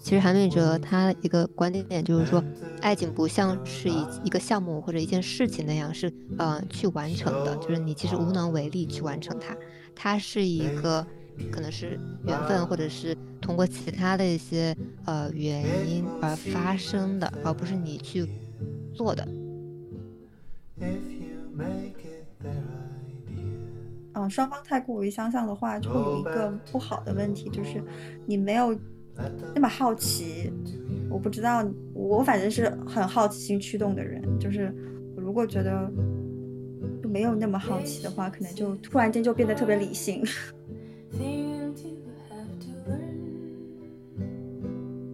其实韩美哲他一个观点就是说，爱情不像是一一个项目或者一件事情那样是呃去完成的，就是你其实无能为力去完成它，它是一个可能是缘分或者是通过其他的一些呃原因而发生的，而不是你去做的。嗯，双方太过于相像的话，就会有一个不好的问题，就是你没有。那么好奇，我不知道，我反正是很好奇心驱动的人。就是如果觉得就没有那么好奇的话，可能就突然间就变得特别理性。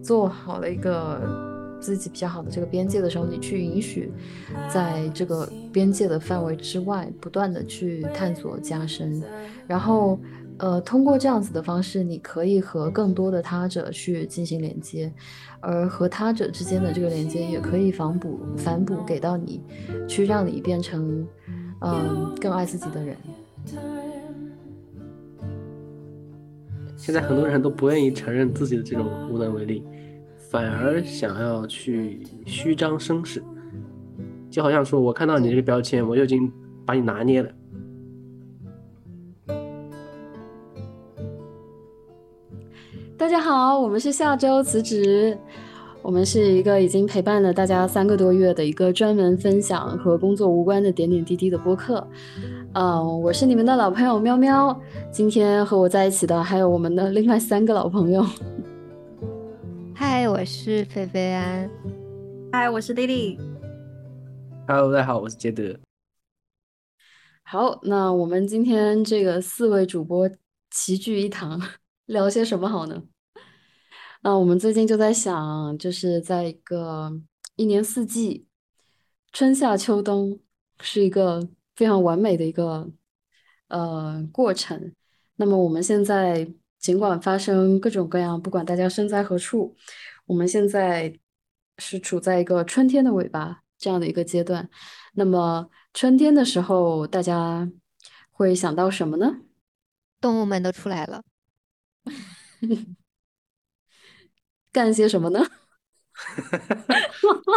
做好了一个自己比较好的这个边界的时候，你去允许在这个边界的范围之外，不断的去探索加深，然后。呃，通过这样子的方式，你可以和更多的他者去进行连接，而和他者之间的这个连接也可以反补反补给到你，去让你变成嗯更爱自己的人。现在很多人都不愿意承认自己的这种无能为力，反而想要去虚张声势，就好像说我看到你这个标签，我就已经把你拿捏了。家好，我们是下周辞职。我们是一个已经陪伴了大家三个多月的一个专门分享和工作无关的点点滴滴的播客。嗯，我是你们的老朋友喵喵。今天和我在一起的还有我们的另外三个老朋友。嗨，我是菲菲安。嗨，我是丽丽。Hello，大家好，我是杰德。好，那我们今天这个四位主播齐聚一堂，聊些什么好呢？那我们最近就在想，就是在一个一年四季，春夏秋冬是一个非常完美的一个呃过程。那么我们现在尽管发生各种各样，不管大家身在何处，我们现在是处在一个春天的尾巴这样的一个阶段。那么春天的时候，大家会想到什么呢？动物们都出来了。干些什么呢？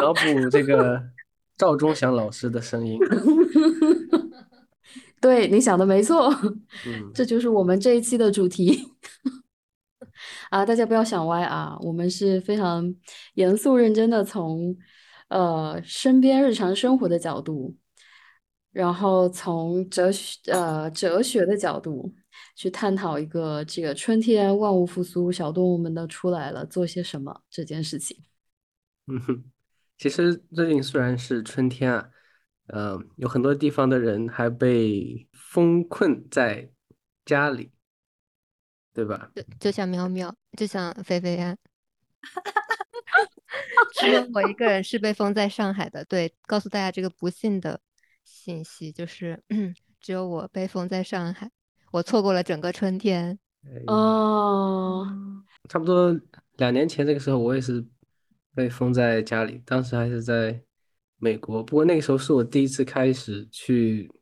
脑补这个赵忠祥老师的声音。对，你想的没错，这就是我们这一期的主题。啊，大家不要想歪啊，我们是非常严肃认真的，从呃身边日常生活的角度，然后从哲学呃哲学的角度。去探讨一个这个春天万物复苏，小动物们都出来了，做些什么这件事情。嗯哼，其实最近虽然是春天啊，呃，有很多地方的人还被封困在家里，对吧？就就像喵喵，就像菲菲安，只有我一个人是被封在上海的。对，告诉大家这个不幸的信息，就是 只有我被封在上海。我错过了整个春天哦，差不多两年前这个时候，我也是被封在家里，当时还是在美国。不过那个时候是我第一次开始去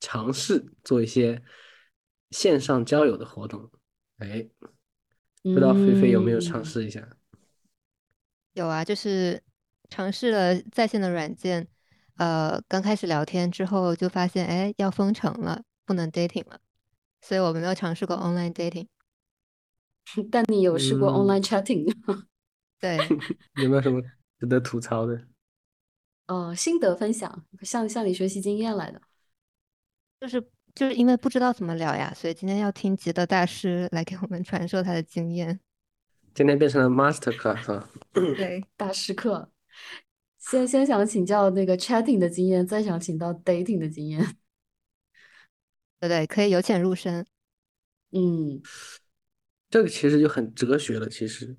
尝试做一些线上交友的活动。哎，不知道菲菲有没有尝试一下？有啊，就是尝试了在线的软件，呃，刚开始聊天之后就发现，哎，要封城了，不能 dating 了。所以我们没有尝试过 online dating，但你有试过 online chatting？吗 对，有没有什么值得吐槽的？哦，心得分享，向向你学习经验来的。就是就是因为不知道怎么聊呀，所以今天要听吉德大师来给我们传授他的经验。今天变成了 master class 啊？对，大师课。先先想请教那个 chatting 的经验，再想请到 dating 的经验。对对，可以由浅入深。嗯，这个其实就很哲学了。其实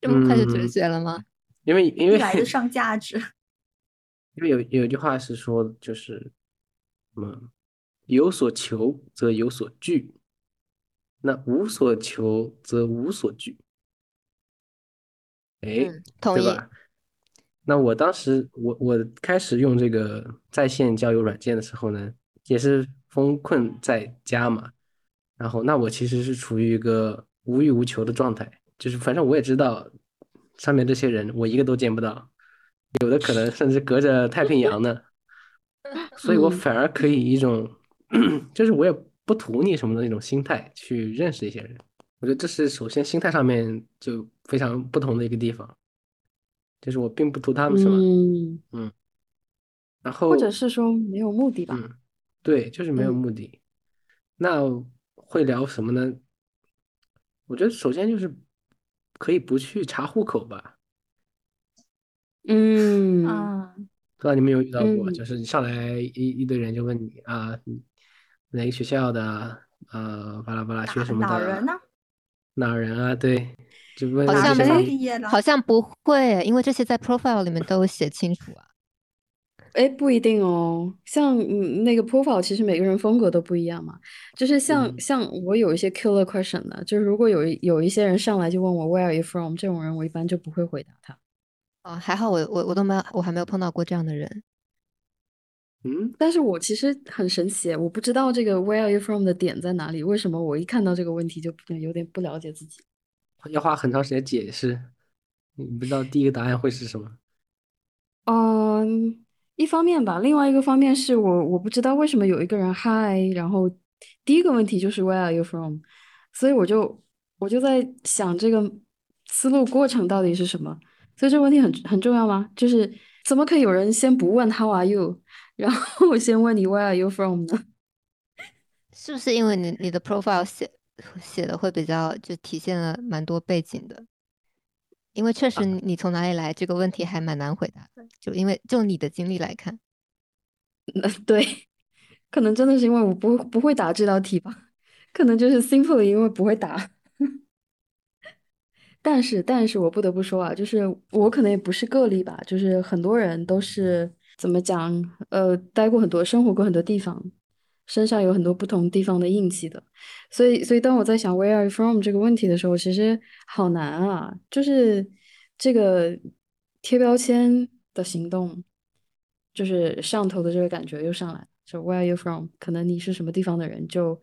这么快就哲学了吗？因为因为来的上价值。因为有有一句话是说，就是什么有所求则有所惧，那无所求则无所惧。哎，同意。那我当时我我开始用这个在线交友软件的时候呢？也是封困在家嘛，然后那我其实是处于一个无欲无求的状态，就是反正我也知道，上面这些人我一个都见不到，有的可能甚至隔着太平洋呢，所以我嗯。反而可以一种，就是我也不图你什么的那种心态去认识一些人。我觉得这是首先心态上面就非常不同的一个地方，就是我并不图他们什么，嗯，然后或者是说没有目的吧。嗯，对，就是没有嗯目的。那会聊什么呢？我觉得首先就是可以不去查户口吧，嗯啊，不知道你们有遇到过，嗯就是上来一一堆人就问你啊，哪个学校的？呃，巴拉巴拉学什么的？哪儿人呢？哪人啊？对，就问哪儿没毕业的？好像不会，因为这些在 profile 里面都有写清楚啊。哎，不一定哦。像嗯那个 profile，其实每个人风格都不一样嘛。就是像嗯像我有一些 killer question 的，就是如果有一有一些人上来就问我 Where are you from，这种人我一般就不会回答他。哦，还好我我我都没有，我还没有碰到过这样的人。嗯，但是我其实很神奇，我不知道这个 Where are you from 的点在哪里，为什么我一看到这个问题就有点不了解自己？要花很长时间解释，你不知道第一个答案会是什么。嗯，一方面吧，另外一个方面是我我不知道为什么有一个人嗨，然后第一个问题就是 Where are you from，所以我就我就在想这个思路过程到底是什么，所以这个问题很很重要吗？就是怎么可以有人先不问 How are you，然后我先问你 Where are you from 呢？是不是因为你你的 profile 写写的会比较就体现了蛮多背景的？因为确实你你从哪里来这个问题还蛮难回答的，就因为就你的经历来看，呃，对，可能真的是因为我不不会答这道题吧，可能就是 simply 因为不会答。但是，但是我不得不说啊，就是我可能也不是个例吧，就是很多人都是怎么讲，呃，待过很多，生活过很多地方，身上有很多不同地方的印记的，所以，所以当我在想 Where are you from 这个问题的时候，其实好难啊，就是这个贴标签的行动，就是上头的这个感觉又上来了，就 Where are you from？可能你是什么地方的人，就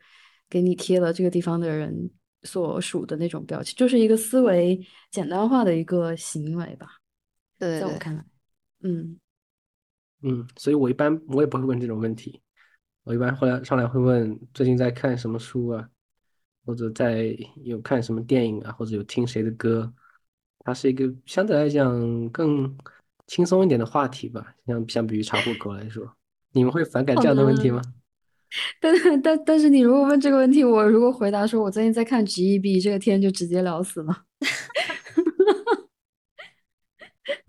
给你贴了这个地方的人所属的那种标签，就是一个思维简单化的一个行为吧，对对对，在我看来，嗯。嗯，所以我一般我也不会问这种问题，我一般后来上来会问最近在看什么书啊，或者在有看什么电影啊，或者有听谁的歌，它是一个相对来讲更轻松一点的话题吧，相相比于查户口来说，你们会反感这样的问题吗？但但但是你如果问这个问题，我如果回答说我最近在看 GEB，这个天就直接聊死了。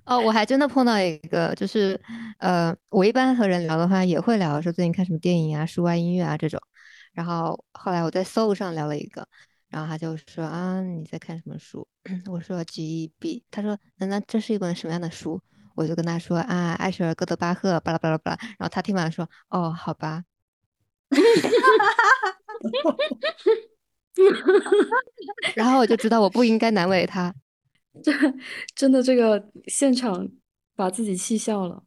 哦，我还真的碰到一个，就是呃，我一般和人聊的话也会聊说最近看什么电影啊、书啊、音乐啊这种，然后后来我在 Soul 上聊了一个，然后他就说啊你在看什么书？我说 GEB，他说那那这是一本什么样的书？我就跟他说啊艾舍尔·哥德巴赫巴拉巴拉巴拉，然后他听完说哦好吧，然后我就知道我不应该难为他。这 真的这个现场把自己气笑了，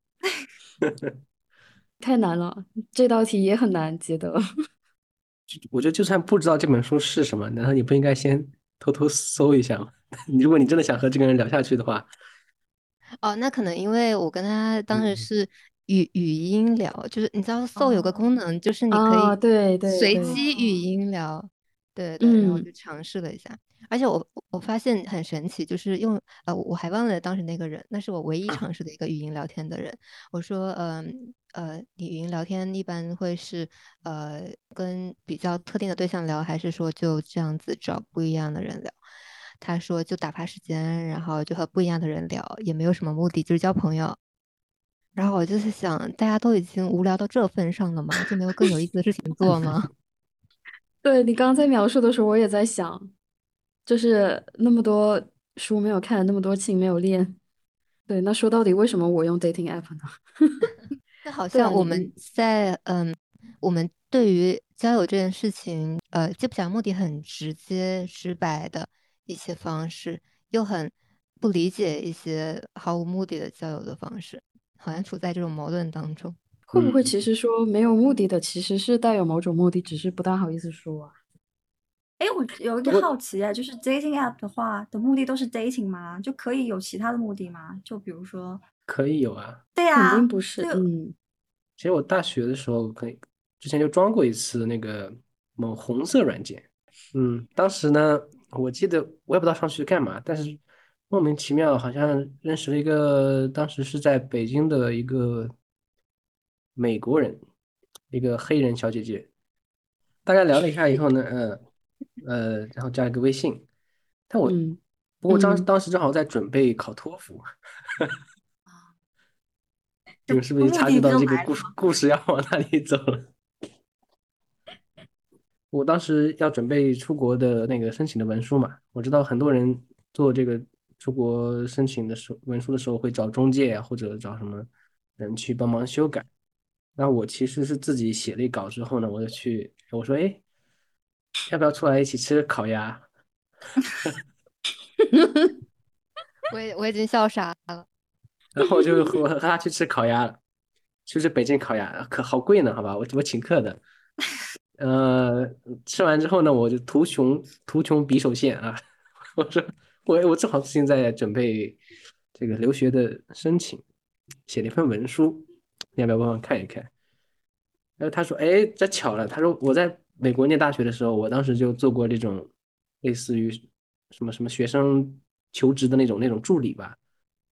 太难了，这道题也很难解得。我觉得就算不知道这本书是什么，难道你不应该先偷偷搜一下吗？如果你真的想和这个人聊下去的话，哦，那可能因为我跟他当时嗯是语语音聊，就是你知道 Soul 有个功能，就是你可啊，以对对随，机语音聊，对对，然后就尝试了一下，而且我我发现很神奇，就是用呃我还忘了当时那个人，那是我唯一尝试的一个语音聊天的人。我说，嗯呃，你语音聊天一般会是呃跟比较特定的对象聊，还是说就这样子找不一样的人聊？他说就打发时间，然后就和不一样的人聊，也没有什么目的，就是交朋友。然后我就是想，大家都已经无聊到这份上了吗？就没有更有意思的事情做吗？对你刚刚在描述的时候，我也在想，就是那么多书没有看，那么多情没有练，对，那说到底为什么我用 dating app 呢？那好对啊你像我们在嗯，我们对于交友这件事情，呃，既不讲目的很直接直白的一些方式，又很不理解一些毫无目的的交友的方式，好像处在这种矛盾当中。会不会嗯其实说没有目的的，其实是带有某种目的，只是不大好意思说啊？哎，我有一我个好奇啊，就是 dating app 的话的目的都是 dating 吗？就可以有其他的目的吗？就比如说，可以有啊。肯对呀，定不是，就嗯，其实我大学的时候可以，之前就装过一次那个某红色软件。嗯，当时呢，我记得我也不知道上去干嘛，但是莫名其妙好像认识了一个当时是在北京的一个美国人，一个黑人小姐姐。大概聊了一下以后呢，呃呃，然后加了个微信。但我嗯不过当嗯当时正好在准备考托福。你们是不是察觉到这个故事故事要往哪里走了？我当时要准备出国的那个申请的文书嘛，我知道很多人做这个出国申请的时候，文书的时候会找中介啊或者找什么人去帮忙修改。那我其实是自己写了一稿之后呢，我就去我说，哎，要不要出来一起吃烤鸭？我也我已经笑傻了。然后我就和和他去吃烤鸭了，去吃北京烤鸭，可好贵呢，好吧，我我请客的。呃，吃完之后呢，我就图穷图穷匕首现啊，我说我我正好最近在准备这个留学的申请，写了一份文书，你要不要帮忙看一看？然后他说，哎，这巧了，他说我在美国念大学的时候，我当时就做过这种类似于什么什么学生求职的那种那种助理吧。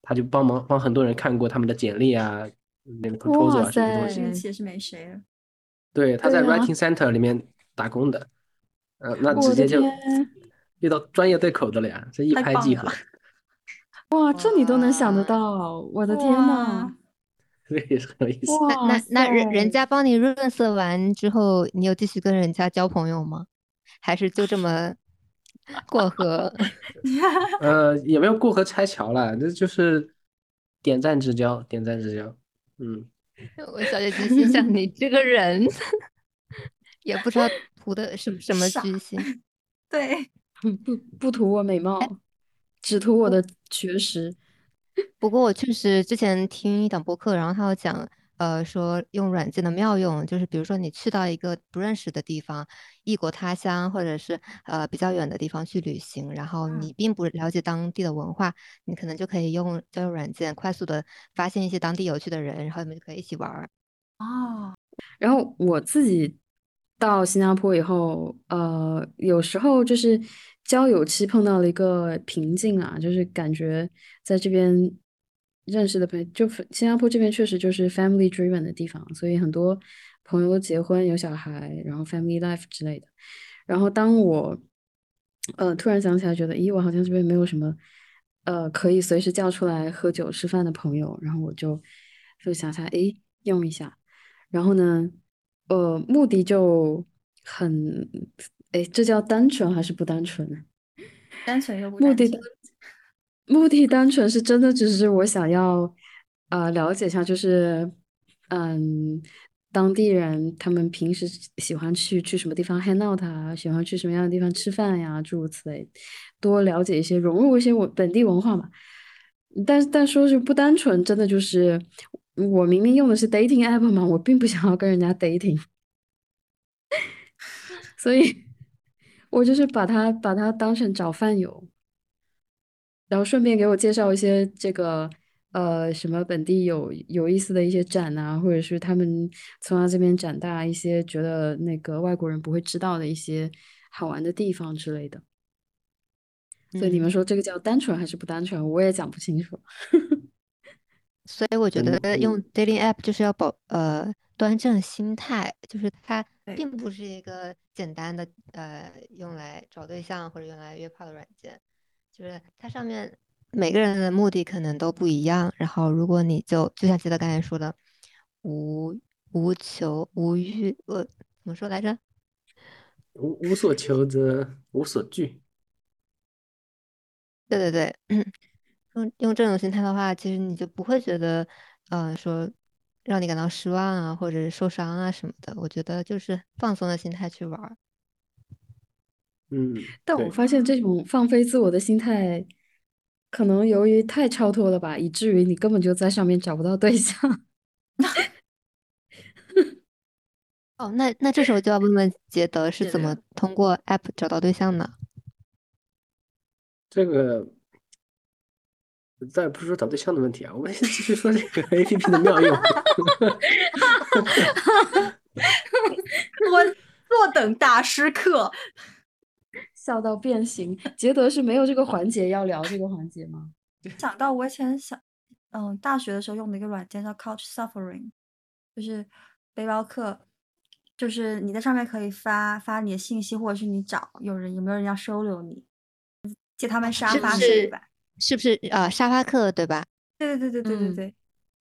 他就帮忙帮很多人看过他们的简历啊，那个 proposal 啊什么东哇塞西。运气是没谁了。对，他在 Writing Center 里面打工的，呃，那直接就，遇到专业对口的了呀，这一拍即合，哇，这你都能想得到，我的天呐，哇这也是很有意思。那那那人人家帮你润色完之后，你有继续跟人家交朋友吗？还是就这么过河？呃，也没有过河拆桥了，这就是点赞之交，点赞之交。嗯，我小姐姐心想，你这个人 也不知道图的是什么傻居心。对，不不图我美貌，只图我的学识。不过我确实之前听一档播客，然后他有讲，呃，说用软件的妙用，就是比如说你去到一个不认识的地方，异国他乡，或者是呃比较远的地方去旅行，然后嗯你并不了解当地的文化，你可能就可以用交友软件快速的发现一些当地有趣的人，然后你们就可以一起玩儿。哦，然后我自己到新加坡以后，呃，有时候就是交友期碰到了一个瓶颈啊，就是感觉在这边认识的朋友，就新加坡这边确实就是 family driven 的地方，所以很多朋友都结婚有小孩，然后 family life 之类的。然后当我呃突然想起来，觉得咦，我好像这边没有什么呃可以随时叫出来喝酒吃饭的朋友，然后我就就想下，诶，用一下。然后呢，呃，目的就很，哎，这叫单纯还是不单纯呢？单纯又不目的单。目的单纯是真的，只是我想要，呃，了解一下，就是，嗯，当地人他们平时喜欢去去什么地方 hang out 啊，喜欢去什么样的地方吃饭呀，诸如此类，多了解一些，融入一些我本地文化嘛。但但说是不单纯，真的就是我明明用的是 dating app 嘛，我并不想要跟人家 dating，所以我就是把它把它当成找饭友，然后顺便给我介绍一些这个呃什么本地有有意思的一些展啊，或者是他们从他这边长大一些觉得那个外国人不会知道的一些好玩的地方之类的。所以你们嗯说这个叫单纯还是不单纯，我也讲不清楚。所以我觉嗯得用 dating app 就是要保呃端正心态，就是它对并不是一个简单的呃用来找对象或者用来约炮的软件，就是它上面每个人的目的可能都不一样。然后如果你就就像记得刚才说的，无无求无欲，呃，怎么说来着？无无所求则无所惧。对对对，用用这种心态的话，其实你就不会觉得，呃，说让你感到失望啊，或者是受伤啊什么的。我觉得就是放松的心态去玩儿。嗯，但我发现这种放飞自我的心态，可能由于太超脱了吧，以至于你根本就在上面找不到对象。哦，那那这时候就要问问杰德是怎么通过 app 找到对象的？这个，再不是说找对象的问题啊，我们先 继续说这个 APP 的妙用。我坐等大师课。笑到变形。杰德是没有这个环节要聊这个环节吗？想到我以前想，嗯，大学的时候用的一个软件叫 Couch Suffering，就是背包客，就是你在上面可以发发你的信息，或者是你找有人有没有人要收留你，借他们沙发是睡吧。是不是呃沙发客对吧？对对对对对对嗯对，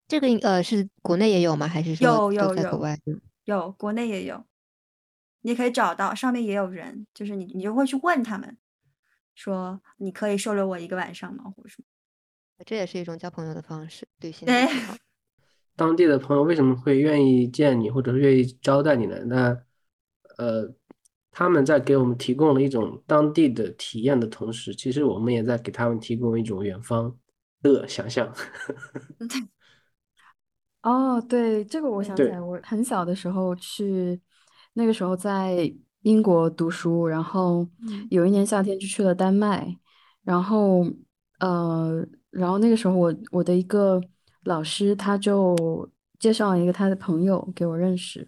这个应呃是国内也有吗？还是说有有都在国有外有？有国内也有，你可以找到，上面也有人，就是你你就会去问他们，说你可以收留我一个晚上吗，或者什么。这也是一种交朋友的方式，旅行。当地的朋友为什么会愿意见你，或者是愿意招待你呢？那呃，他们在给我们提供了一种当地的体验的同时，其实我们也在给他们提供一种远方的想象。哦，对，这个我想起来，我很小的时候去，那个时候在英国读书，然后嗯有一年夏天就去了丹麦，然后呃，然后那个时候我我的一个老师他就介绍了一个他的朋友给我认识，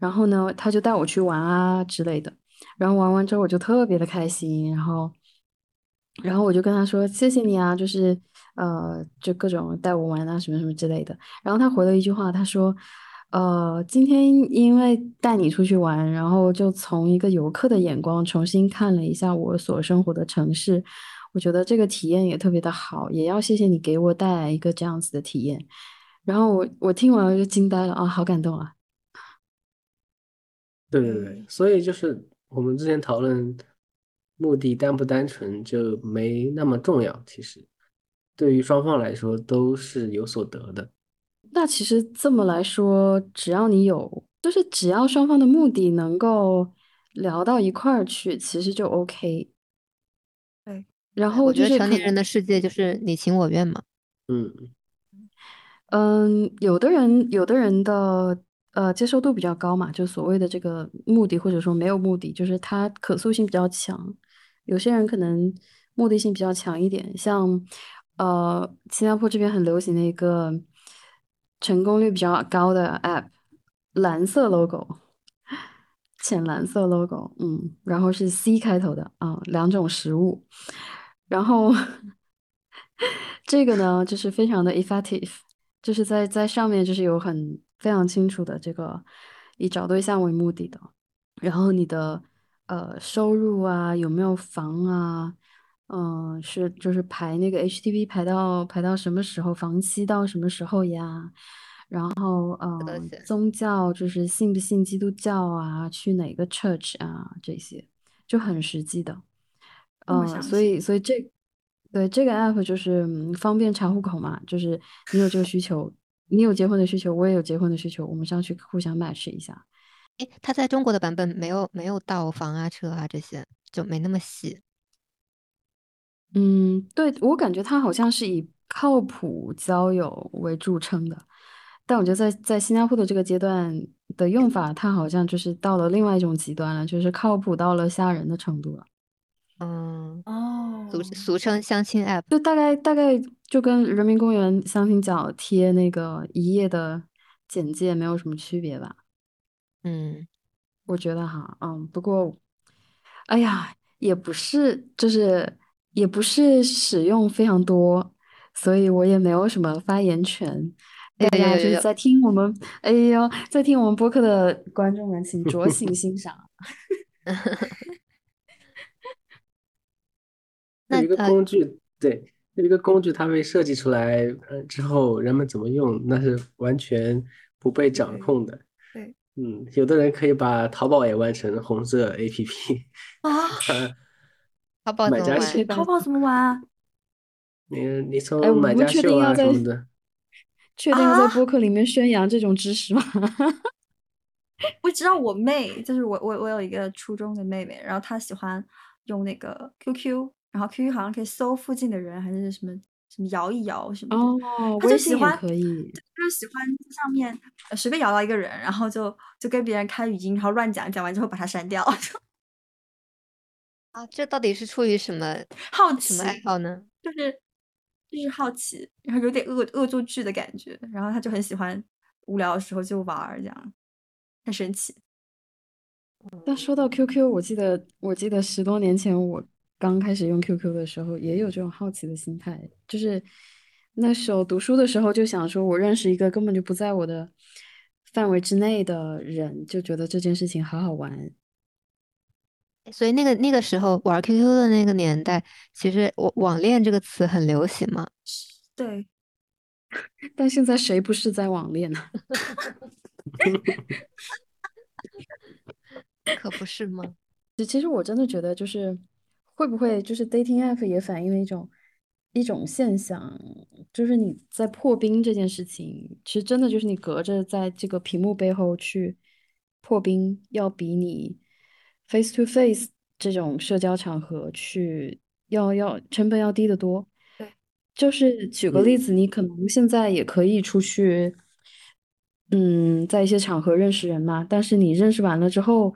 然后呢，他就带我去玩啊之类的，然后玩完之后我就特别的开心，然后。然后我就跟他说：“谢谢你啊，就是呃，就各种带我玩啊，什么什么之类的。”然后他回了一句话，他说：“呃，今天因为带你出去玩，然后就从一个游客的眼光重新看了一下我所生活的城市，我觉得这个体验也特别的好，也要谢谢你给我带来一个这样子的体验。”然后我我听完了就惊呆了啊，好感动啊！对对对，所以就是我们之前讨论目的单不单纯就没那么重要，其实对于双方来说都是有所得的。那其实这么来说，只要你有，就是只要双方的目的能够聊到一块儿去，其实就 OK。对，然后我觉得就是成年人的世界就是你情我愿嘛。嗯，嗯，有的人有的人的呃接受度比较高嘛，就所谓的这个目的或者说没有目的，就是它可塑性比较强。有些人可能目的性比较强一点，像呃新加坡这边很流行的一个成功率比较高的 app，蓝色 logo，浅蓝色 logo，嗯，然后是 C 开头的啊，两种食物，然后 这个呢就是非常的 effective。就是在在上面就是有很非常清楚的这个以找对象为目的的，然后你的呃收入啊有没有房啊，嗯、是就是排那个 HDB 排到排到什么时候，房期到什么时候呀？然后嗯、宗教就是信不信基督教啊，去哪个 church 啊这些就很实际的，嗯、所以所以这对这个 app 就是嗯方便查户口嘛，就是你有这个需求，你有结婚的需求，我也有结婚的需求，我们上去互相 match 一下。诶，他在中国的版本没有没有到房啊、车啊这些，就没那么细。嗯，对，我感觉他好像是以靠谱交友为著称的，但我觉得在在新加坡的这个阶段的用法，他好像就是到了另外一种极端了，就是靠谱到了吓人的程度了。嗯，哦俗俗称相亲 app。就大概大概就跟人民公园相亲角贴那个一页的简介没有什么区别吧。嗯，我觉得哈，嗯，不过，哎呀，也不是，就是也不是使用非常多，所以我也没有什么发言权。大家就是在听我们，哎呦，在听我们播客的观众们，请酌情 欣赏。那有一个呃工具，对，有一个工具，它被设计出来，呃，之后人们怎么用，那是完全不被掌控的。对嗯，有的人可以把淘宝也玩成红色 APP，啊，淘宝买家怎么玩？秀淘宝怎么玩啊？你你哎，从我们买家秀确定要在啊什么的，确定要在啊播客里面宣扬这种知识吗？我知道我妹，就是我我我有一个初中的妹妹，然后她喜欢用那个 QQ，然后 QQ 好像可以搜附近的人还是什么什么摇一摇什么的。哦，他就微信也喜欢，可以。就喜欢在上面呃随便摇到一个人，然后就就跟别人开语音，然后乱讲，讲完之后把他删掉。啊，这到底是出于什么好什么爱奇，好呢？就是就是好奇，然后有点恶恶作剧的感觉，然后他就很喜欢无聊的时候就玩儿，这样很神奇。那说到 QQ，我记得我记得十多年前我刚开始用 QQ 的时候，也有这种好奇的心态，就是那时候读书的时候就想说，我认识一个根本就不在我的范围之内的人，就觉得这件事情好好玩。所以那个那个时候玩 QQ 的那个年代，其实网网恋这个词很流行嘛。对，但现在谁不是在网恋呢？可不是吗？其 其实我真的觉得，就是会不会就是 dating app 也反映了一种一种现象，就是你在破冰这件事情，其实真的就是你隔着在这个屏幕背后去破冰，要比你 face to face 这种社交场合去要要成本要低得多。对，就是举个例子，你可能现在也可以出去。嗯，在一些场合认识人嘛，但是你认识完了之后，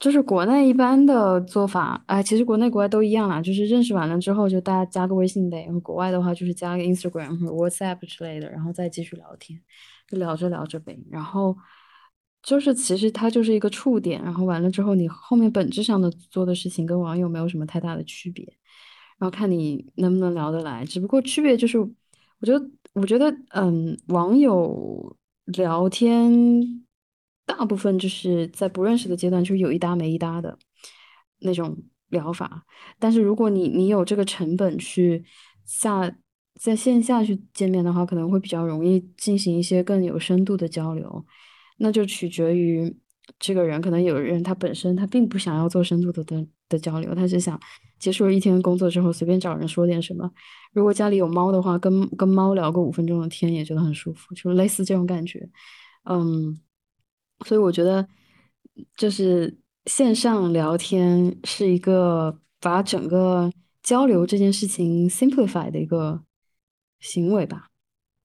就是国内一般的做法，哎，其实国内国外都一样啦，就是认识完了之后就大家加个微信呗，然后国外的话就是加个 Instagram 或者 WhatsApp 之类的，然后再继续聊天，就聊着聊着呗，然后就是其实它就是一个触点，然后完了之后你后面本质上的做的事情跟网友没有什么太大的区别，然后看你能不能聊得来，只不过区别就是，我觉得我觉得嗯，网友。聊天大部分就是在不认识的阶段就有一搭没一搭的那种聊法，但是如果你你有这个成本去下在线下去见面的话，可能会比较容易进行一些更有深度的交流，那就取决于这个人，可能有人他本身他并不想要做深度的的的交流，他只想结束了一天工作之后随便找人说点什么。如果家里有猫的话，跟跟猫聊个五分钟的天也觉得很舒服，就类似这种感觉。嗯，所以我觉得就是线上聊天是一个把整个交流这件事情 simplify 的一个行为吧。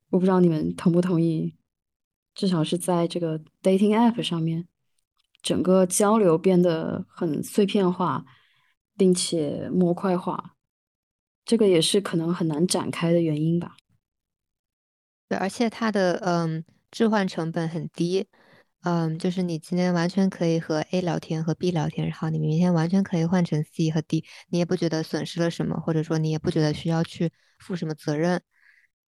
我不知道你们同不同意，至少是在这个 dating app 上面，整个交流变得很碎片化，并且模块化。这个也是可能很难展开的原因吧。对，而且它的嗯置换成本很低，嗯，就是你今天完全可以和 A 聊天和 B 聊天，然后你明天完全可以换成 C 和 D，你也不觉得损失了什么，或者说你也不觉得需要去负什么责任，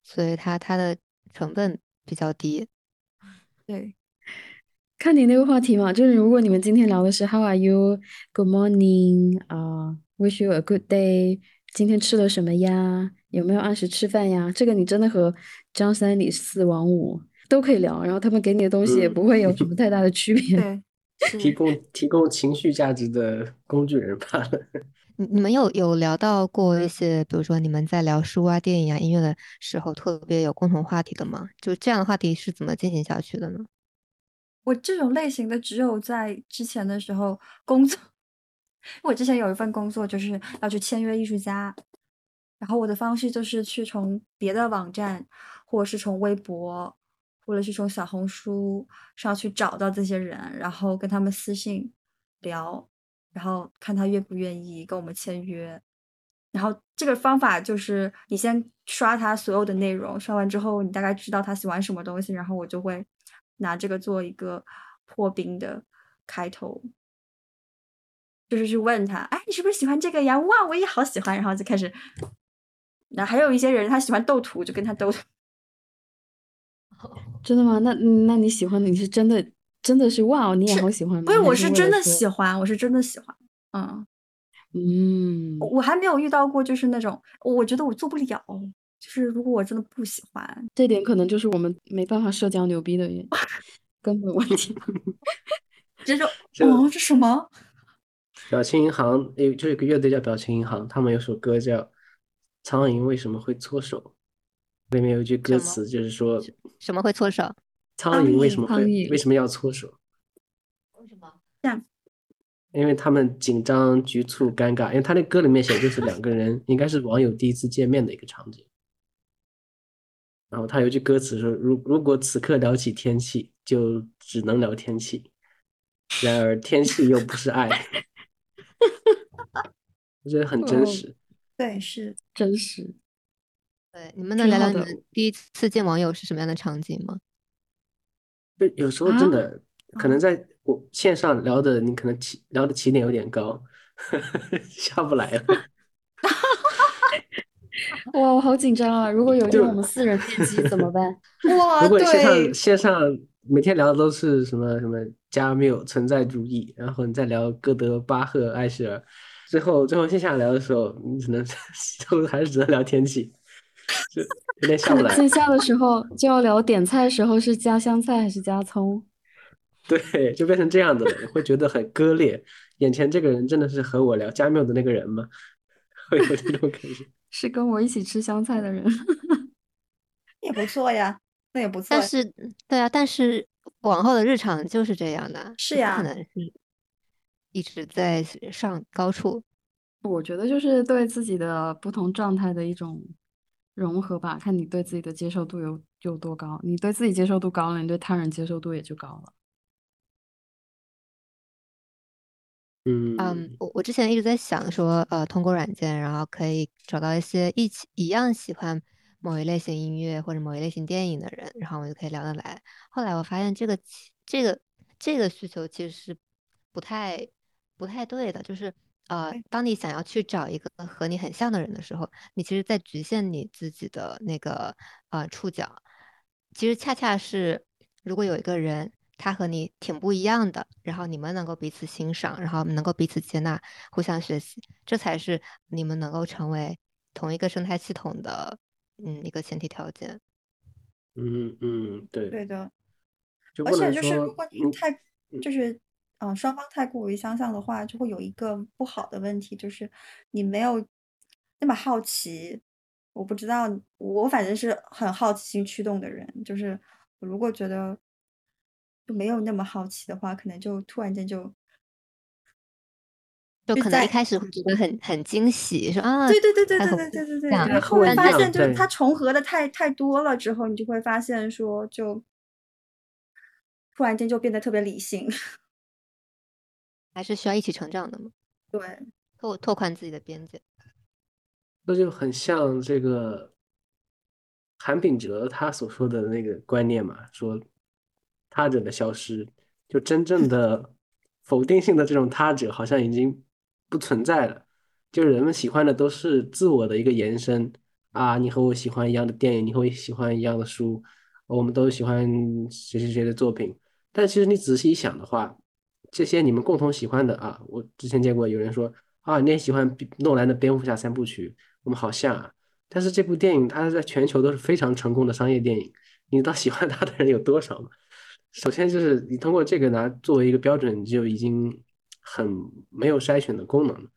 所以它它的成本比较低。对，看你那个话题嘛，就是如果你们今天聊的是 How are you? Good morning 啊，Wish you a good day。今天吃了什么呀？有没有按时吃饭呀？这个你真的和张三李四王五都可以聊，然后他们给你的东西也不会有什么太大的区别。对，提供提供情绪价值的工具人罢了。你你们有有聊到过一些，比如说你们在聊书啊、电影啊、音乐的时候，特别有共同话题的吗？就这样的话题是怎么进行下去的呢？我这种类型的只有在之前的时候工作。我之前有一份工作，就是要去签约艺术家，然后我的方式就是去从别的网站，或者是从微博，或者是从小红书上去找到这些人，然后跟他们私信聊，然后看他愿不愿意跟我们签约。然后这个方法就是你先刷他所有的内容，刷完之后你大概知道他喜欢什么东西，然后我就会拿这个做一个破冰的开头。就是去问他，哎，你是不是喜欢这个呀？哇，我也好喜欢，然后就开始。那还有一些人他喜欢斗图，就跟他斗。真的吗？那那你喜欢的你是真的真的是哇哦，你也好喜欢吗？不是，我是真的喜欢，我是真的喜欢。嗯嗯，我还没有遇到过，就是那种我觉得我做不了，就是如果我真的不喜欢，这点可能就是我们没办法社交牛逼的原因根本问题。这种哦，这什么？表情银行有就有个乐队叫表情银行，他们有首歌叫《苍蝇为什么会搓手》，里面有一句歌词就是说什么会搓手？苍蝇为什么会为什么要搓手？为什么？这样？因为他们紧张、局促、尴尬。因为他那歌里面写就是两个人 应该是网友第一次见面的一个场景，然后他有句歌词说：“如如果此刻聊起天气，就只能聊天气。然而天气又不是爱。”我觉得很真哦实。对，是真实。对，你们能聊聊你们第一次见网友是什么样的场景吗？就有时候真的可能在我线上聊的，你可能起聊的起点有点高，下不来了。哇，我好紧张啊！如果有一天就我们四人面基怎么办？哇，如果线对上，线上每天聊的都是什么什么加缪存在主义，然后你再聊歌德、巴赫、艾希尔，最后最后线下聊的时候，你只能都还是只能聊天气，就有点下不来。线下的时候就要聊点菜的时候是加香菜还是加葱？对，就变成这样子了，会觉得很割裂。眼前这个人真的是和我聊加缪的那个人吗？会有这种感觉。是跟我一起吃香菜的人。也不错呀，那也不错呀。但是，对啊，但是往后的日常就是这样的，不可是呀能是一直在上高处。我觉得就是对自己的不同状态的一种融合吧，看你对自己的接受度有有多高。你对自己接受度高了，你对他人接受度也就高了。嗯嗯，我我之前一直在想说，呃，通过软件，然后可以找到一些一起一样喜欢某一类型音乐或者某一类型电影的人，然后我就可以聊得来。后来我发现这个这个这个需求其实是不太不太对的，就是呃，当你想要去找一个和你很像的人的时候，你其实在局限你自己的那个呃触角。其实恰恰是，如果有一个人他和你挺不一样的，然后你们能够彼此欣赏，然后能够彼此接纳，互相学习，这才是你们能够成为同一个生态系统的嗯一个前提条件。嗯嗯，对，对的，而且就是如果你嗯太嗯就是嗯、呃双方太过于相像的话，就会有一个不好的问题，就是你没有那么好奇。我不知道，我反正是很好奇心驱动的人，就是我如果觉得就没有那么好奇的话，可能就突然间就就可能一开始会觉得很很惊喜，说啊，对对对对对对对对对，然后后面发现就是对它重合的太太多了之后，你就会发现说就突然间就变得特别理性，还是需要一起成长的嘛，对，拓拓宽自己的边界。那就很像这个韩炳哲他所说的那个观念嘛，说他者的消失，就真正 的否定性的这种他者好像已经不存在了，就是人们喜欢的都是自我的一个延伸啊，你和我喜欢一样的电影，你和我喜欢一样的书，我们都喜欢谁谁谁的作品，但其实你仔细一想的话，这些你们共同喜欢的啊，我之前见过有人说啊，你也喜欢诺兰的蝙蝠侠三部曲。我们好像啊，但是这部电影它在全球都是非常成功的商业电影，你知道喜欢它的人有多少吗？首先就是你通过这个拿作为一个标准，你就已经很没有筛选的功能了。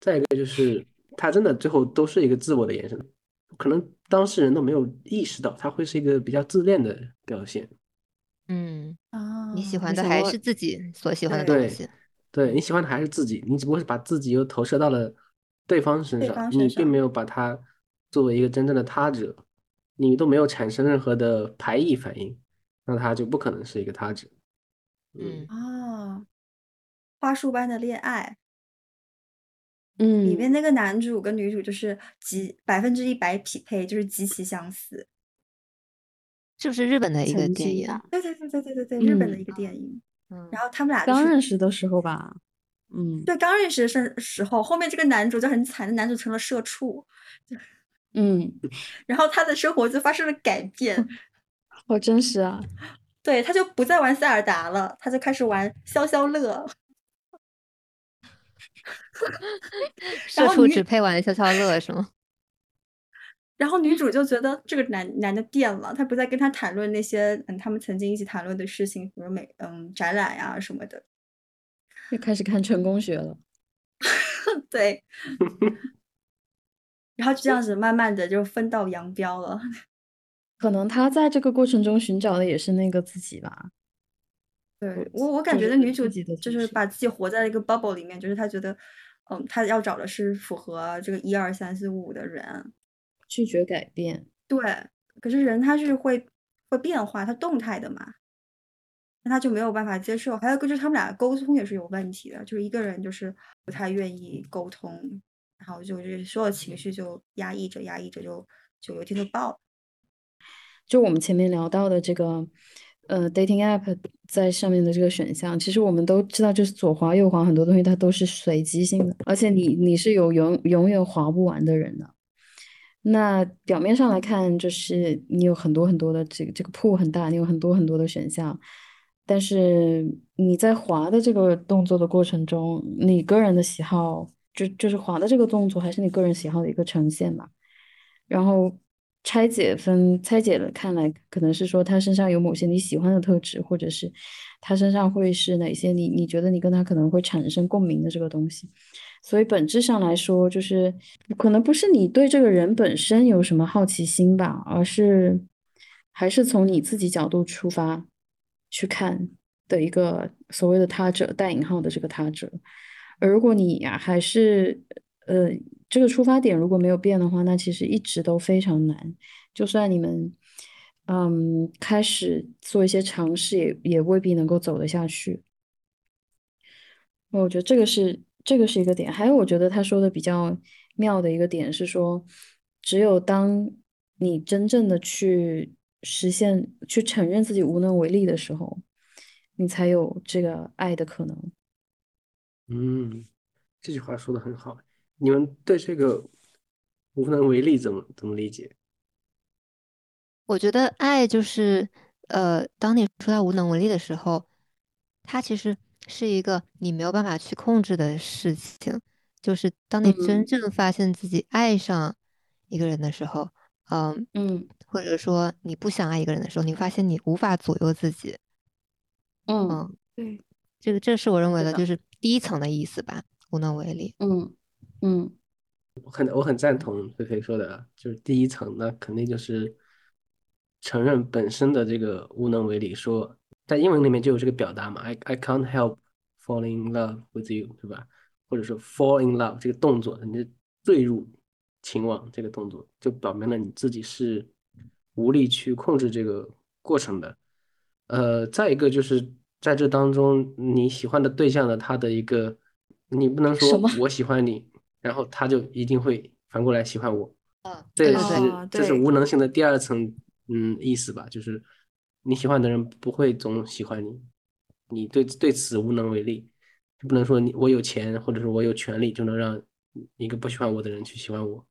再一个就是它真的最后都是一个自我的延伸，可能当事人都没有意识到它会是一个比较自恋的表现。嗯，你喜欢的还是自己所喜欢的东西。对你喜欢的还是自己，你只不过是把自己又投射到了对方身上，身上你并没有把他作为一个真正的他者，你都没有产生任何的排异反应，那他就不可能是一个他者。嗯，啊，花束般的恋爱嗯，里面那个男主跟女主就是极百分之一百匹配，就是极其相似。是不是日本的一个电影？对对对对对对对，日本的嗯一个电影。嗯，然后他们俩就是刚认识的时候吧，嗯对刚认识的时时候，后面这个男主就很惨，男主成了社畜，嗯，然后他的生活就发生了改变。好真实啊。对，他就不再玩塞尔达了，他就开始玩消消乐。社畜只配玩消消乐是吗？然后女主就觉得这个男男的变了，他不再跟他谈论那些嗯他们曾经一起谈论的事情，比如美嗯展览呀、什么的。又开始看成功学了。对，然后就这样子慢慢的就分道扬镳了。可能他在这个过程中寻找的也是那个自己吧。对我，我感觉那女主就是把自己活在了一个 bubble 里面，就是她觉得，嗯，她要找的是符合这个一二三四五的人。拒绝改变。对，可是人他是会会变化，他动态的嘛，那他就没有办法接受。还有个就是他们俩沟通也是有问题的，就是一个人就是不太愿意沟通，然后就是所有情绪就压抑着，压抑着就就有一天就爆了。就我们前面聊到的这个，呃，dating app 在上面的这个选项，其实我们都知道，就是左滑右滑，很多东西它都是随机性的，而且你你是有永永远滑不完的人的。那表面上来看，就是你有很多很多的这个这个铺很大，你有很多很多的选项，但是你在滑的这个动作的过程中，你个人的喜好就就是滑的这个动作还是你个人喜好的一个呈现吧。然后拆解分拆解了看来，可能是说他身上有某些你喜欢的特质，或者是他身上会是哪些你你觉得你跟他可能会产生共鸣的这个东西。所以本质上来说，就是可能不是你对这个人本身有什么好奇心吧，而是还是从你自己角度出发去看的一个所谓的他者带引号的这个他者。而如果你呀还是呃这个出发点如果没有变的话，那其实一直都非常难。就算你们嗯开始做一些尝试，也也未必能够走得下去。我觉得这个是。这个是一个点，还有我觉得他说的比较妙的一个点是说，只有当你真正的去实现、去承认自己无能为力的时候，你才有这个爱的可能。嗯，这句话说的很好。你们对这个无能为力怎么怎么理解？我觉得爱就是，呃，当你说到无能为力的时候，它其实。是一个你没有办法去控制的事情，就是当你真正发现自己爱上一个人的时候，嗯嗯，或者说你不想爱一个人的时候，你发现你无法左右自己，嗯，对，这个这是我认为的就是第一层的意思吧，无能为力，嗯嗯，我很我很赞同菲菲说的，就是第一层，那肯定就是承认本身的这个无能为力，说。在英文里面就有这个表达嘛，I I can't help falling in love with you，对吧？或者说 fall in love 这个动作，你坠入情网这个动作，就表明了你自己是无力去控制这个过程的。呃，再一个就是在这当中，你喜欢的对象的他的一个，你不能说我喜欢你，然后他就一定会反过来喜欢我。啊，这是这是无能性的第二层，嗯，意思吧，就是。你喜欢的人不会总喜欢你，你对对此无能为力，就不能说你我有钱或者是我有权利就能让一个不喜欢我的人去喜欢我。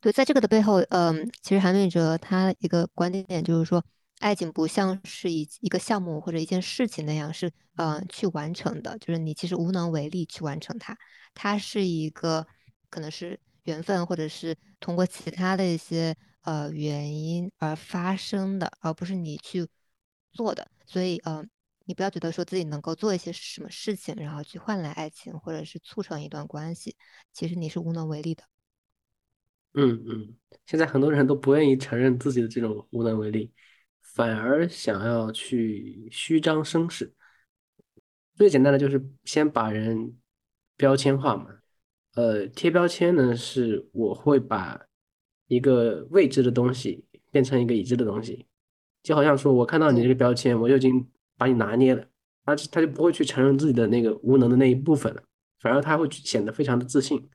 对，在这个的背后，嗯，其实韩美哲他一个观点就是说，爱情不像是一一个项目或者一件事情那样是嗯去完成的，就是你其实无能为力去完成它，它是一个可能是缘分或者是通过其他的一些呃原因而发生的，而不是你去。做的，所以呃，你不要觉得说自己能够做一些什么事情，然后去换来爱情，或者是促成一段关系，其实你是无能为力的。嗯嗯，现在很多人都不愿意承认自己的这种无能为力，反而想要去虚张声势。最简单的就是先把人标签化嘛。呃，贴标签呢，是我会把一个未知的东西变成一个已知的东西。就好像说，我看到你这个标签，我就已经把你拿捏了，他他就不会去承认自己的那个无能的那一部分了，反而他会显得非常的自信。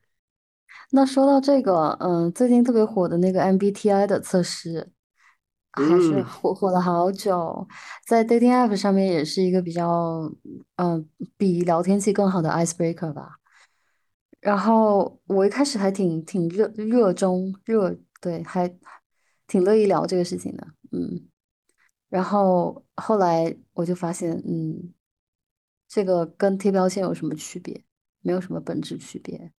那说到这个，嗯，最近特别火的那个 MBTI 的测试，还是火火了好久，在 dating app 上面也是一个比较，嗯，比聊天器更好的 icebreaker 吧。然后我一开始还挺挺热热衷热，对，还挺乐意聊这个事情的，嗯。然后后来我就发现，嗯，这个跟贴标签有什么区别？没有什么本质区别。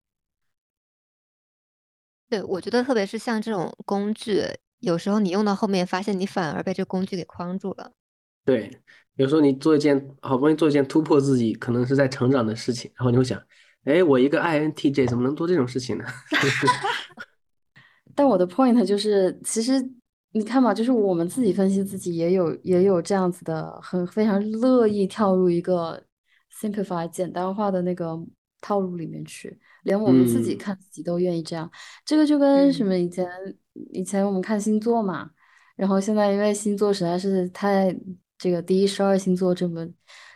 对，我觉得特别是像这种工具，有时候你用到后面，发现你反而被这工具给框住了。对，有时候你做一件好不容易做一件突破自己，可能是在成长的事情，然后你会想，哎，我一个 INTJ 怎么能做这种事情呢？但我的 point 就是，其实。你看嘛，就是我们自己分析自己，也有也有这样子的，很非常乐意跳入一个 simplify 简单化的那个套路里面去，连我们自己看自己都愿意这样。这个就跟什么以前以前我们看星座嘛，然后现在因为星座实在是太这个第一十二星座这么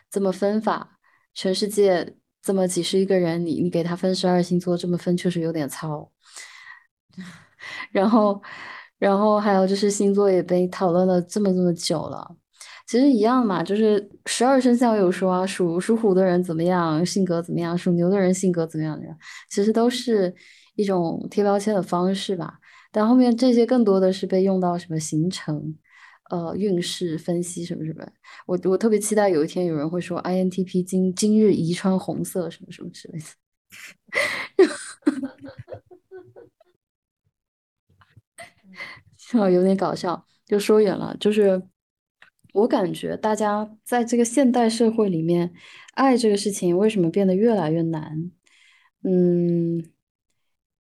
这么分法，全世界这么几十亿个人，你你给他分十二星座这么分，确实有点糙。然后，然后还有就是星座也被讨论了这么这么久了。其实一样嘛，就是十二生肖有说啊，属属虎的人怎么样，性格怎么样；属牛的人性格怎么样的，其实都是一种贴标签的方式吧。但后面这些更多的是被用到什么行程、呃运势分析什么什么。我我特别期待有一天有人会说 INTP 今今日宜穿红色什么什么之类的。啊，有点搞笑，就说远了，就是。我感觉大家在这个现代社会里面，爱这个事情为什么变得越来越难？嗯，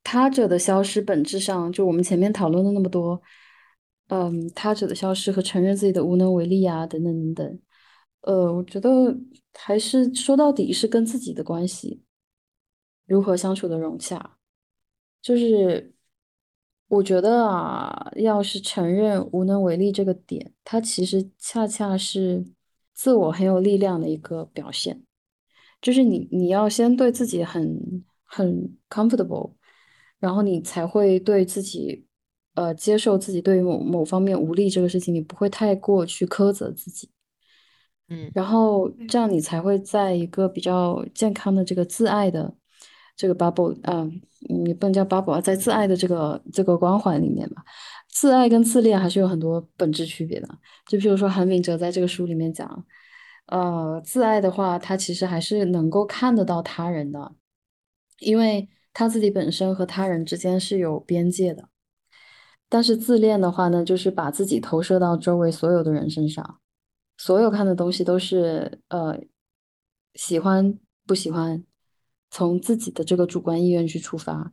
他者的消失本质上就我们前面讨论的那么多，嗯，他者的消失和承认自己的无能为力啊，等等等等。呃，我觉得还是说到底是跟自己的关系如何相处的融洽，就是。我觉得啊，要是承认无能为力这个点，它其实恰恰是自我很有力量的一个表现。就是你，你要先对自己很很 comfortable，然后你才会对自己，呃，接受自己对于某某方面无力这个事情，你不会太过去苛责自己。嗯，然后这样你才会在一个比较健康的这个自爱的。这个 bubble 啊，你不能叫 bubble，在自爱的这个这个光环里面吧，自爱跟自恋还是有很多本质区别的。就比如说韩炳哲在这个书里面讲，呃，自爱的话，他其实还是能够看得到他人的，因为他自己本身和他人之间是有边界的。但是自恋的话呢，就是把自己投射到周围所有的人身上，所有看的东西都是呃喜欢不喜欢。从自己的这个主观意愿去出发，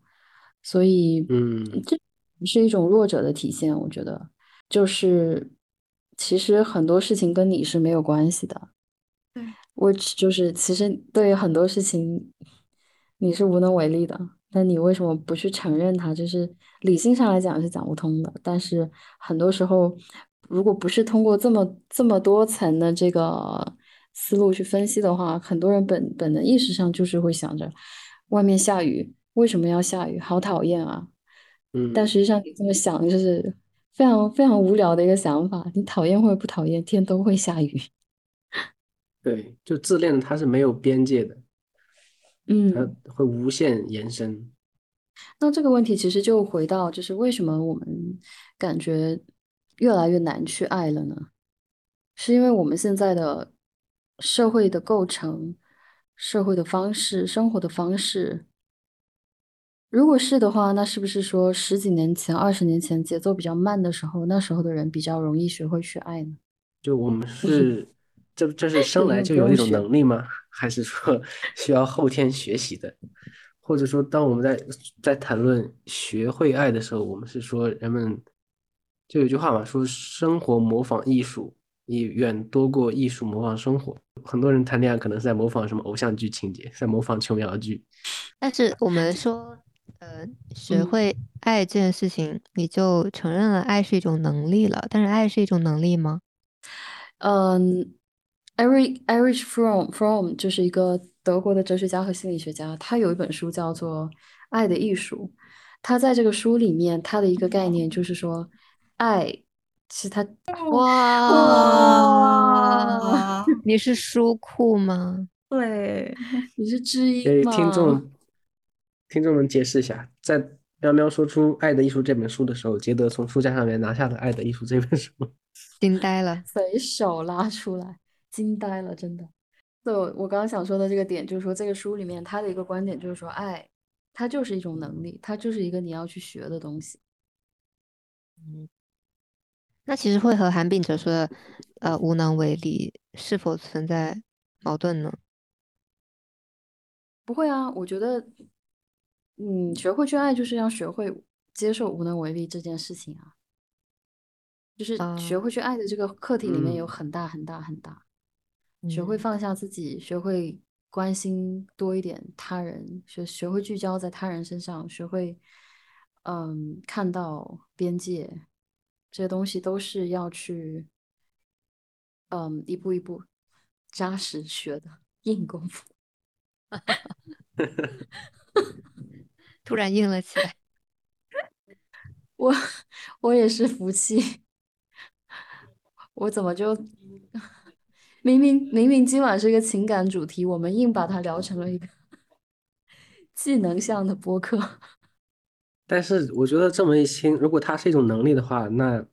所以，嗯，这是一种弱者的体现。我觉得，就是其实很多事情跟你是没有关系的。对，which 就是其实对于很多事情你是无能为力的。那你为什么不去承认它？就是理性上来讲是讲不通的。但是很多时候，如果不是通过这么这么多层的这个。思路去分析的话，很多人本本能意识上就是会想着，外面下雨，为什么要下雨？好讨厌啊！嗯，但实际上你这么想，就是非常非常无聊的一个想法。你讨厌或者不讨厌，天都会下雨。对，就自恋它是没有边界的，嗯，它会无限延伸。那这个问题其实就回到，就是为什么我们感觉越来越难去爱了呢？是因为我们现在的。社会的构成、社会的方式、生活的方式，如果是的话，那是不是说十几年前、二十年前节奏比较慢的时候，那时候的人比较容易学会去爱呢？就我们是这这是生来就有一种能力吗？还是说 需要后天学习的？或者说，当我们在在谈论学会爱的时候，我们是说人们就有句话嘛，说生活模仿艺术。也远多过艺术模仿生活。很多人谈恋爱可能是在模仿什么偶像剧情节，在模仿琼瑶剧。但是我们说，呃，学会爱这件事情，你就承认了爱是一种能力了。但是爱是一种能力吗？嗯，Eric Erich Fromm Fromm 就是一个德国的哲学家和心理学家，他有一本书叫做《爱的艺术》。他在这个书里面，他的一个概念就是说，爱。是他哇！你是书库吗？对，你是知音给听众听众们解释一下，在喵喵说出《爱的艺术》这本书的时候，杰德从书架上面拿下了《爱的艺术》这本书，惊呆了，随手拉出来，惊呆了，真的。对，我我刚刚想说的这个点，就是说这个书里面他的一个观点就是说，爱它就是一种能力，它就是一个你要去学的东西。嗯。那其实会和韩炳哲说的，呃，无能为力是否存在矛盾呢？不会啊，我觉得，嗯，学会去爱就是要学会接受无能为力这件事情啊，就是学会去爱的这个课题里面有很大很大很大，学会放下自己，学会关心多一点他人，学学会聚焦在他人身上，学会，嗯，看到边界。这些东西都是要去，嗯，一步一步扎实学的硬功夫。突然硬了起来。我我也是服气，我怎么就明明明明今晚是一个情感主题，我们硬把它聊成了一个 技能向的播客。但是我觉得这么一听，如果它是一种能力的话，那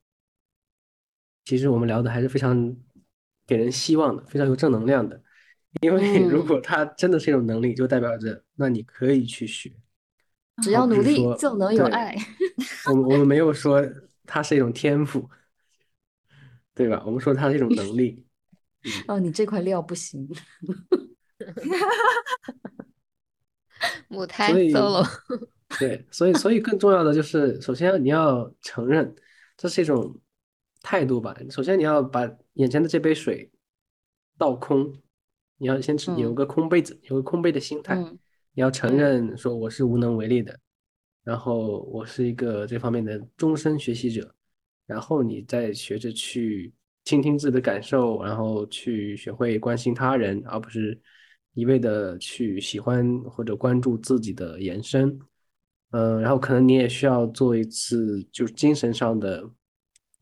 其实我们聊的还是非常给人希望的，非常有正能量的。因为如果它真的是一种能力，就代表着那你可以去学，只要努力就能有爱。我们我们没有说它是一种天赋，对吧？我们说它是一种能力。哦，你这块料不行。母胎 solo，对，所以所以更重要的就是，首先你要承认这是一种态度吧。首先你要把眼前的这杯水倒空，你要先有嗯个空杯子，有个空杯的心态，嗯你要承嗯认说我是无能为力的，然后我是一个这方面的终身学习者，然后你再学着去倾听自己的感受，然后去学会关心他人，而不是一味的去喜欢或者关注自己的延伸。嗯，然后可能你也需要做一次就是精神上的，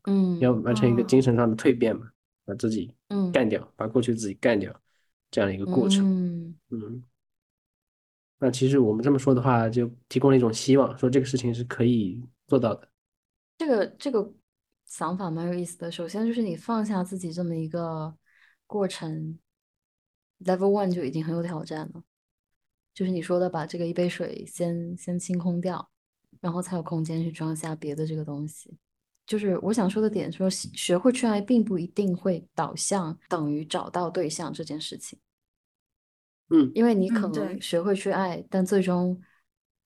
嗯要完成一个哦精神上的蜕变嘛，把自己嗯干掉，把过去自己干掉，这样一个过程。嗯嗯，那其实我们这么说的话，就提供了一种希望，说这个事情是可以做到的。这个这个想法蛮有意思的。首先就是你放下自己这么一个过程，level one 就已经很有挑战了。就是你说的，把这个一杯水先先清空掉，然后才有空间去装下别的这个东西。就是我想说的点，说学会去爱，并不一定会导向等于找到对象这件事情。嗯，因为你可能学会去爱，但最终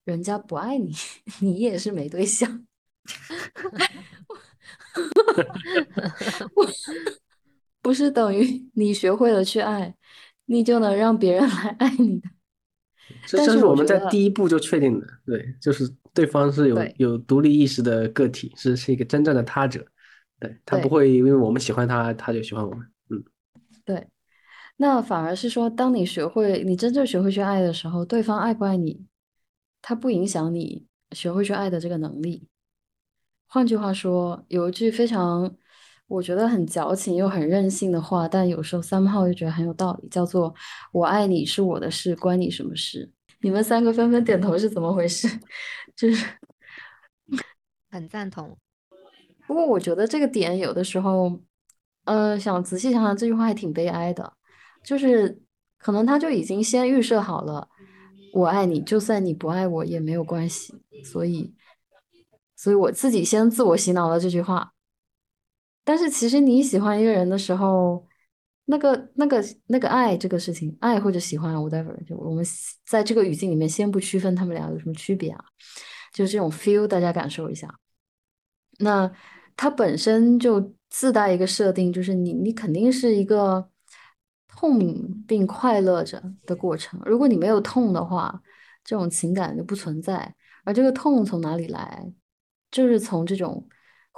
人家不爱你，你也是没对象。我 不是等于你学会了去爱，你就能让别人来爱你的。这这是我们在第一步就确定的，对，就是对方是有有独立意识的个体，是是一个真正的他者，对，他不会因为我们喜欢他，他就喜欢我们。嗯，对，那反而是说，当你学会，你真正学会去爱的时候，对方爱不爱你，他不影响你学会去爱的这个能力。换句话说，有一句非常我觉得很矫情又很任性的话，但有时候三炮又觉得很有道理，叫做“我爱你是我的事，关你什么事”。你们三个纷纷点头是怎么回事？就是。很赞同。不过我觉得这个点有的时候，呃，想仔细想想，这句话还挺悲哀的，就是可能他就已经先预设好了，我爱你，就算你不爱我也没有关系，所以，所以我自己先自我洗脑了这句话。但是其实你喜欢一个人的时候，那个、那个、那个爱这个事情，爱或者喜欢，whatever，就我们在这个语境里面先不区分他们俩有什么区别啊，就是这种 feel 大家感受一下。那它本身就自带一个设定，就是你你肯定是一个痛并快乐着的过程。如果你没有痛的话，这种情感就不存在。而这个痛从哪里来？就是从这种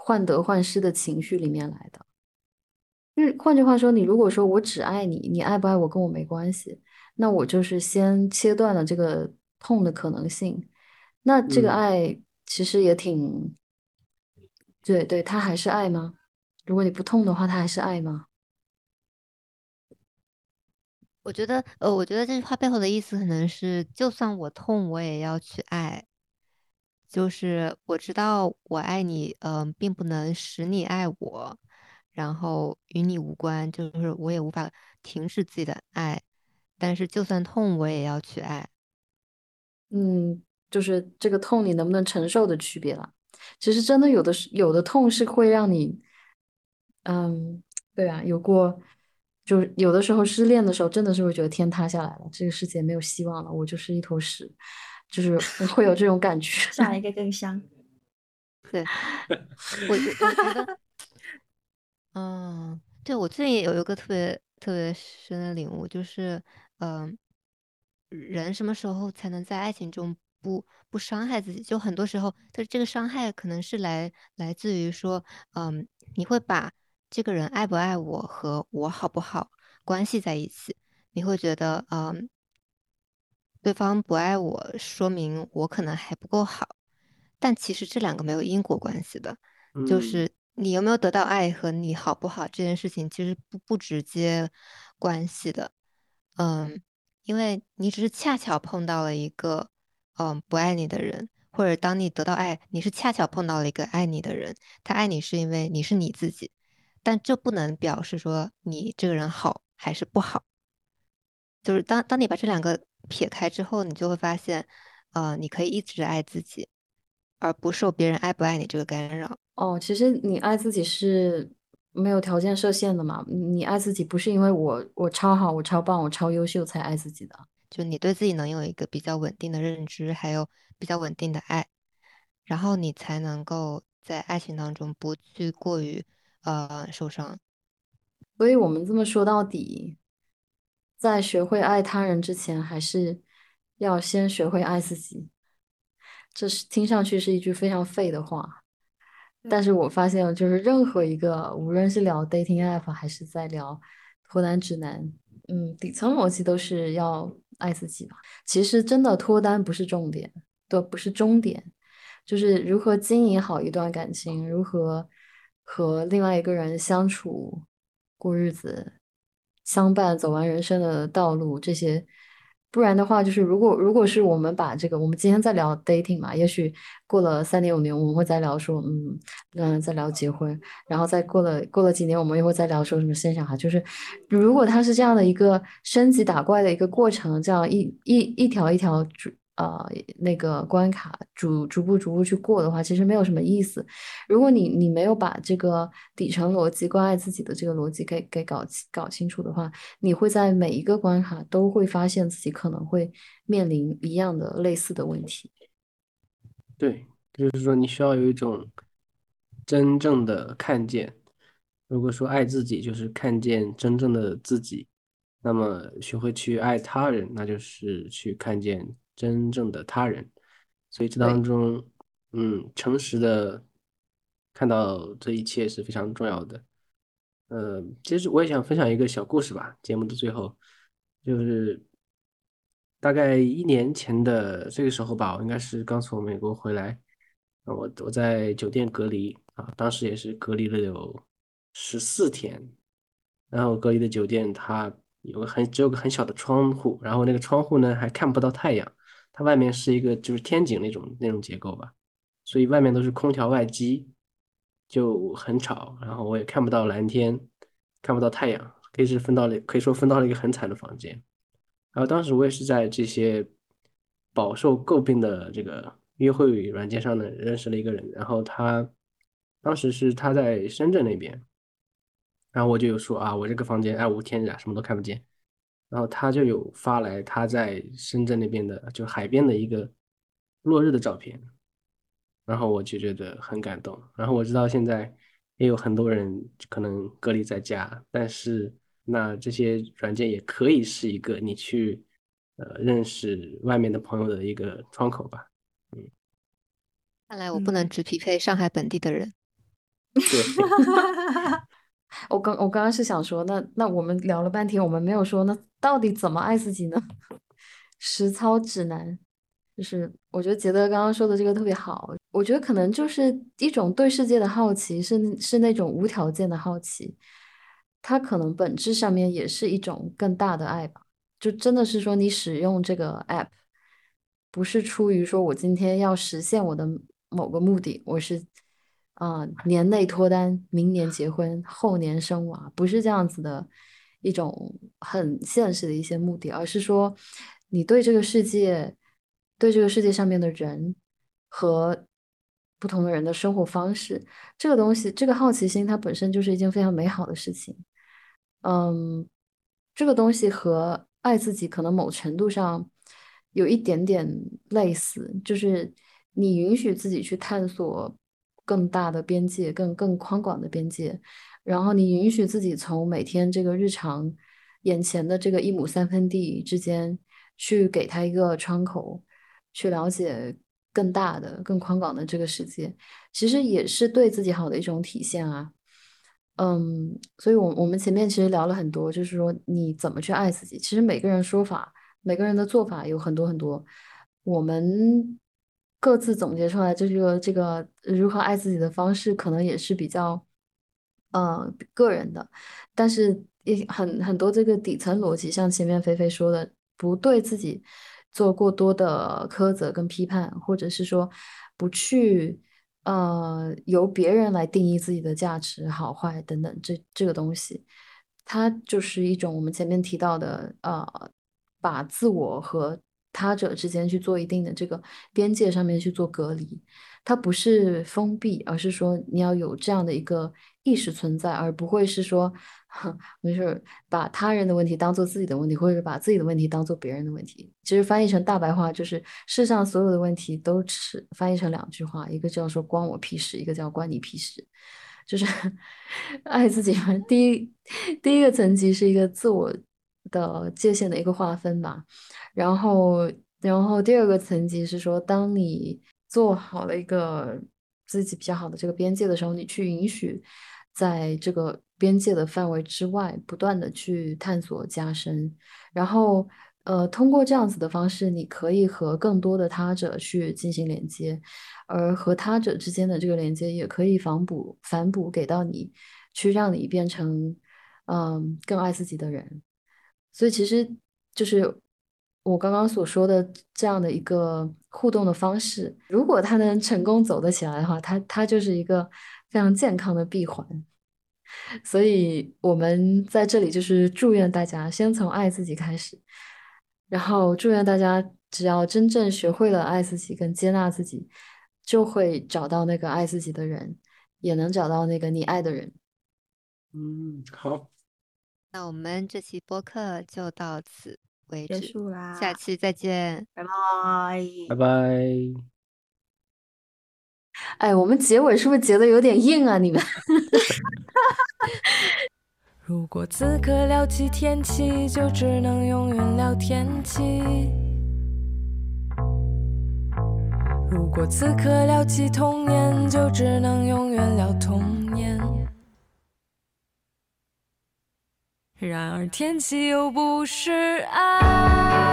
患得患失的情绪里面来的。就是换句话说，你如果说我只爱你，你爱不爱我跟我没关系，那我就是先切断了这个痛的可能性。那这个嗯爱其实也挺。对对，他还是爱吗？如果你不痛的话，他还是爱吗？我觉得，呃，我觉得这句话背后的意思可能是，就算我痛，我也要去爱。就是我知道我爱你，嗯、并不能使你爱我，然后与你无关，就是我也无法停止自己的爱。但是就算痛，我也要去爱。嗯，就是这个痛你能不能承受的区别了。其实真的有的是有的痛是会让你，嗯，对啊，有过，就是有的时候失恋的时候，真的是会觉得天塌下来了，这个世界没有希望了，我就是一坨屎，就是会有这种感觉。下一个更香。对，我我我觉得，嗯，对我最近也有一个特别特别深的领悟，就是，嗯、人什么时候才能在爱情中不不伤害自己。就很多时候，它这个伤害可能是来来自于说，嗯，你会把这个人爱不爱我和我好不好关系在一起，你会觉得，嗯，对方不爱我，说明我可能还不够好。但其实这两个没有因果关系的，就嗯是你有没有得到爱和你好不好这件事情其实不不直接关系的，嗯，因为你只是恰巧碰到了一个嗯不爱你的人，或者当你得到爱，你是恰巧碰到了一个爱你的人，他爱你是因为你是你自己，但这不能表示说你这个人好还是不好。就是当当你把这两个撇开之后，你就会发现，呃，你可以一直爱自己，而不受别人爱不爱你这个干扰。哦，其实你爱自己是没有条件设限的嘛。你爱自己不是因为我我超好，我超棒，我超优秀才爱自己的。就你对自己能有一个比较稳定的认知，还有比较稳定的爱，然后你才能够在爱情当中不去过于呃受伤。所以我们这么说到底，在学会爱他人之前，还是要先学会爱自己。这是听上去是一句非常废的话，但是我发现，就是任何一个，无论是聊 dating app 还是在聊脱单指南，嗯，底层逻辑都是要爱自己吧。其实真的脱单不是重点，都不是终点，就是如何经营好一段感情，如何和另外一个人相处、过日子、相伴走完人生的道路这些。不然的话，就是如果如果是我们把这个，我们今天在聊 dating 嘛，也许过了三年五年，我们会再聊说，嗯嗯，再聊结婚，然后再过了过了几年，我们又会再聊说什么现象哈。就是如果它是这样的一个升级打怪的一个过程，这样一一一条一条主呃那个关卡逐逐步逐步去过的话，其实没有什么意思。如果你你没有把这个底层逻辑关爱自己的这个逻辑给给搞搞清楚的话，你会在每一个关卡都会发现自己可能会面临一样的类似的问题。对，就是说你需要有一种真正的看见。如果说爱自己就是看见真正的自己，那么学会去爱他人，那就是去看见真正的他人。所以这当中，嗯，诚实的看到这一切是非常重要的。呃，其实我也想分享一个小故事吧，节目的最后，就是大概一年前的这个时候吧，我应该是刚从美国回来，啊，我我在酒店隔离啊，当时也是隔离了有十四天，然后隔离的酒店它有个很只有个很小的窗户，然后那个窗户呢还看不到太阳，它外面是一个就是天井那种那种结构吧，所以外面都是空调外机，就很吵，然后我也看不到蓝天，看不到太阳，可以是分到了可以说分到了一个很惨的房间。然后当时我也是在这些饱受诟病的这个约会软件上呢认识了一个人，然后他当时是他在深圳那边，然后我就有说啊，我这个房间暗无天日啊，什么都看不见。然后他就有发来他在深圳那边的就海边的一个落日的照片，然后我就觉得很感动。然后我知道现在也有很多人可能隔离在家，但是那这些软件也可以是一个你去呃认识外面的朋友的一个窗口吧。嗯看来我不能嗯只匹配上海本地的人。对，我刚我刚刚是想说，那那我们聊了半天，我们没有说那到底怎么爱自己呢？实操指南，就是我觉得杰德刚刚说的这个特别好，我觉得可能就是一种对世界的好奇，是是那种无条件的好奇，它可能本质上面也是一种更大的爱吧。就真的是说你使用这个 app，不是出于说我今天要实现我的某个目的，我是啊、年内脱单，明年结婚，后年生娃，不是这样子的一种很现实的一些目的，而是说你对这个世界，对这个世界上面的人和不同的人的生活方式，这个东西，这个好奇心，它本身就是一件非常美好的事情。嗯，这个东西和爱自己可能某程度上有一点点类似，就是你允许自己去探索更大的边界，更更宽广的边界，然后你允许自己从每天这个日常眼前的这个一亩三分地之间去给他一个窗口，去了解更大的、更宽广的这个世界，其实也是对自己好的一种体现啊。嗯，所以，我我们前面其实聊了很多，就是说你怎么去爱自己。其实每个人说法、每个人的做法有很多很多，我们各自总结出来这个这个如何爱自己的方式，可能也是比较呃个人的，但是也很很多这个底层逻辑，像前面菲菲说的，不对自己做过多的苛责跟批判，或者是说不去。呃，由别人来定义自己的价值好坏等等，这这个东西，它就是一种我们前面提到的，呃，把自我和他者之间去做一定的这个边界上面去做隔离。它不是封闭，而是说你要有这样的一个意识存在，而不会是说没事把他人的问题当做自己的问题，或者把自己的问题当做别人的问题。其实翻译成大白话就是世上所有的问题都是翻译成两句话，一个叫说关我屁事，一个叫关你屁事。就是 爱自己嘛。第一第一个层级是一个自我的界限的一个划分吧，然后然后第二个层级是说当你。做好了一个自己比较好的这个边界的时候，你去允许在这个边界的范围之外不断的去探索加深，然后呃通过这样子的方式，你可以和更多的他者去进行连接，而和他者之间的这个连接也可以反补反哺给到你，去让你变成嗯更爱自己的人。所以其实就是。我刚刚所说的这样的一个互动的方式，如果他能成功走得起来的话，他他就是一个非常健康的闭环。所以我们在这里就是祝愿大家先从爱自己开始，然后祝愿大家只要真正学会了爱自己跟接纳自己，就会找到那个爱自己的人，也能找到那个你爱的人。嗯，好，那我们这期播客就到此。结束啦，下期再见，拜拜，拜拜。哎，我们结尾是不是结的有点硬啊？你们。如果此刻聊起天气，就只能永远聊天气。如果此刻聊起童年，就只能永远聊童年。然而天气又不是爱。